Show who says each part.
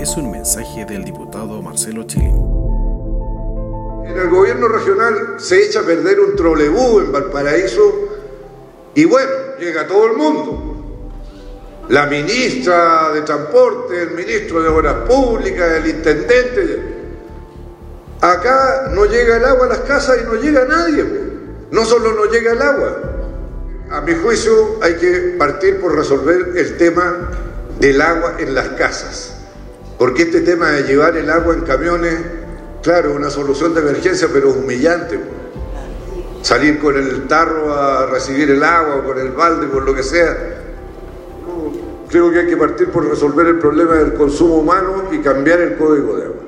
Speaker 1: es un mensaje del diputado Marcelo Chile.
Speaker 2: En el gobierno regional se echa a perder un trolebús en Valparaíso y bueno, llega todo el mundo. La ministra de Transporte, el ministro de Obras Públicas, el intendente. Acá no llega el agua a las casas y no llega nadie. No solo no llega el agua. A mi juicio hay que partir por resolver el tema del agua en las casas. Porque este tema de llevar el agua en camiones, claro, una solución de emergencia, pero humillante. Salir con el tarro a recibir el agua, con el balde, con lo que sea. Creo que hay que partir por resolver el problema del consumo humano y cambiar el código de agua.